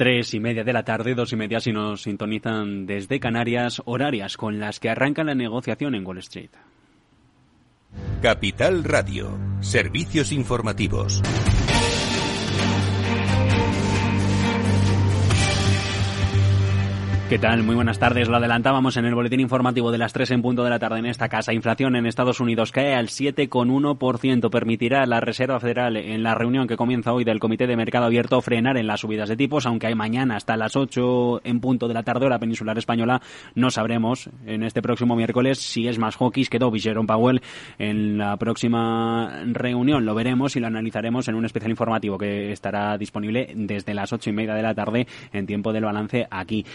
Tres y media de la tarde, dos y media si nos sintonizan desde Canarias, horarias con las que arranca la negociación en Wall Street. Capital Radio, servicios informativos. ¿Qué tal? Muy buenas tardes. Lo adelantábamos en el boletín informativo de las 3 en punto de la tarde en esta casa. Inflación en Estados Unidos cae al 7,1%. Permitirá la Reserva Federal en la reunión que comienza hoy del Comité de Mercado Abierto frenar en las subidas de tipos, aunque hay mañana hasta las 8 en punto de la tarde hora peninsular española. No sabremos en este próximo miércoles si es más hawkish que Dovish Jerome Powell en la próxima reunión. Lo veremos y lo analizaremos en un especial informativo que estará disponible desde las 8 y media de la tarde en tiempo del balance aquí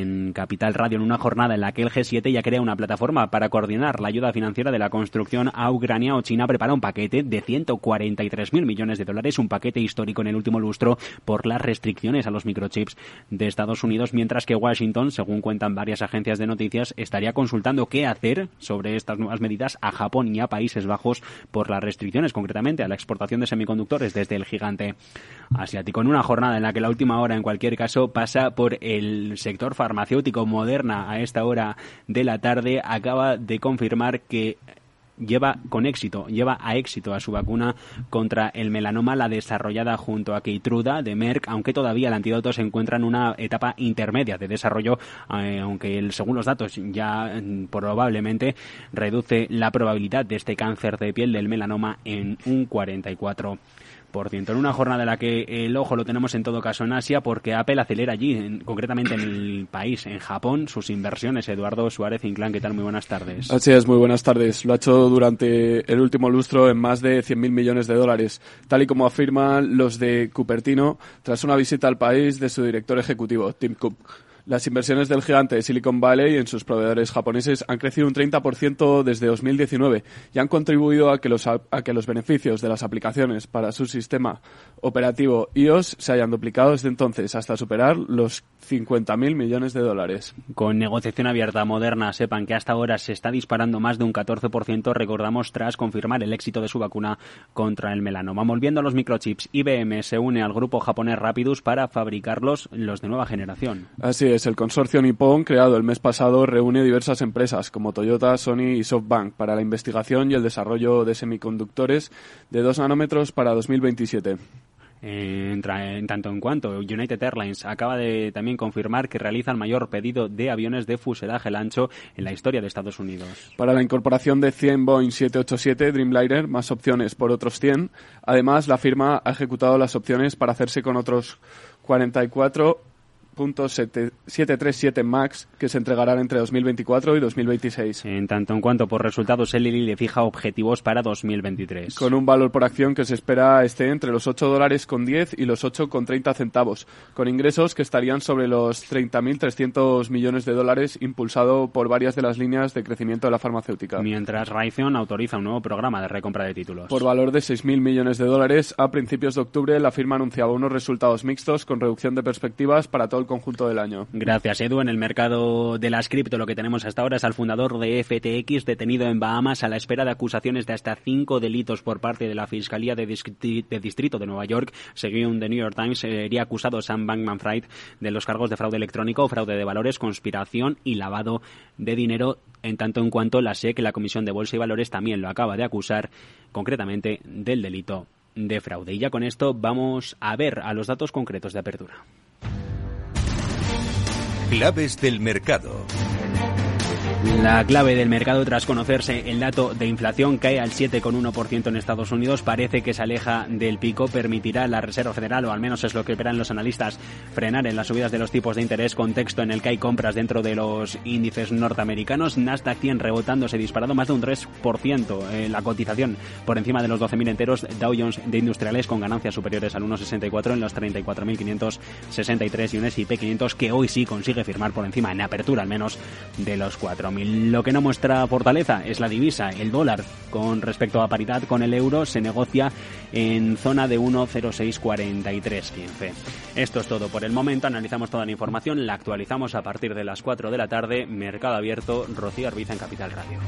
en Capital Radio en una jornada en la que el G7 ya crea una plataforma para coordinar la ayuda financiera de la construcción a Ucrania o China prepara un paquete de 143.000 millones de dólares, un paquete histórico en el último lustro por las restricciones a los microchips de Estados Unidos, mientras que Washington, según cuentan varias agencias de noticias, estaría consultando qué hacer sobre estas nuevas medidas a Japón y a Países Bajos por las restricciones, concretamente a la exportación de semiconductores desde el gigante asiático. En una jornada en la que la última hora, en cualquier caso, pasa por el sector farmacéutico Moderna a esta hora de la tarde acaba de confirmar que lleva con éxito, lleva a éxito a su vacuna contra el melanoma, la desarrollada junto a Keytruda de Merck, aunque todavía el antídoto se encuentra en una etapa intermedia de desarrollo, eh, aunque el, según los datos ya mm, probablemente reduce la probabilidad de este cáncer de piel del melanoma en un 44 en una jornada en la que el ojo lo tenemos en todo caso en Asia porque Apple acelera allí, concretamente en el país, en Japón, sus inversiones. Eduardo Suárez Inclán, ¿qué tal? Muy buenas tardes. Así es, muy buenas tardes. Lo ha hecho durante el último lustro en más de 100.000 millones de dólares, tal y como afirman los de Cupertino tras una visita al país de su director ejecutivo, Tim Cook. Las inversiones del gigante de Silicon Valley en sus proveedores japoneses han crecido un 30% desde 2019 y han contribuido a que, los, a que los beneficios de las aplicaciones para su sistema operativo iOS se hayan duplicado desde entonces hasta superar los 50.000 millones de dólares. Con negociación abierta moderna, sepan que hasta ahora se está disparando más de un 14%, recordamos, tras confirmar el éxito de su vacuna contra el melanoma. Volviendo a los microchips, IBM se une al grupo japonés Rapidus para fabricarlos los de nueva generación. Así el consorcio Nippon, creado el mes pasado, reúne diversas empresas como Toyota, Sony y SoftBank para la investigación y el desarrollo de semiconductores de 2 nanómetros para 2027. En, en, tanto en cuanto United Airlines acaba de también confirmar que realiza el mayor pedido de aviones de fuselaje ancho en la historia de Estados Unidos. Para la incorporación de 100 Boeing 787 Dreamliner, más opciones por otros 100. Además, la firma ha ejecutado las opciones para hacerse con otros 44 737 MAX que se entregarán entre 2024 y 2026. En tanto en cuanto por resultados, el le fija objetivos para 2023. Con un valor por acción que se espera esté entre los 8 dólares con 10 y los 8 con 30 centavos, con ingresos que estarían sobre los 30.300 millones de dólares impulsado por varias de las líneas de crecimiento de la farmacéutica. Mientras Raytheon autoriza un nuevo programa de recompra de títulos. Por valor de 6.000 millones de dólares, a principios de octubre la firma anunciaba unos resultados mixtos con reducción de perspectivas para todo conjunto del año. Gracias, Edu. En el mercado de las cripto lo que tenemos hasta ahora es al fundador de FTX detenido en Bahamas a la espera de acusaciones de hasta cinco delitos por parte de la Fiscalía de, Distrito de Nueva York. Según The New York Times, sería acusado Sam Bankman-Fried de los cargos de fraude electrónico, fraude de valores, conspiración y lavado de dinero, en tanto en cuanto la SEC, la Comisión de Bolsa y Valores, también lo acaba de acusar concretamente del delito de fraude. Y ya con esto vamos a ver a los datos concretos de apertura. Claves del mercado. La clave del mercado tras conocerse el dato de inflación cae al 7,1% en Estados Unidos. Parece que se aleja del pico. Permitirá la Reserva Federal, o al menos es lo que esperan los analistas, frenar en las subidas de los tipos de interés. Contexto en el que hay compras dentro de los índices norteamericanos. Nasdaq 100 rebotando, se disparado más de un 3%. Eh, la cotización por encima de los 12.000 enteros. Dow Jones de industriales con ganancias superiores al 1,64 en los 34.563 y un S&P 500 que hoy sí consigue firmar por encima, en apertura al menos, de los 4.000. Lo que no muestra fortaleza es la divisa. El dólar con respecto a paridad con el euro se negocia en zona de 1,064315. Esto es todo por el momento. Analizamos toda la información, la actualizamos a partir de las 4 de la tarde. Mercado abierto, Rocío Arbiza en Capital Radio.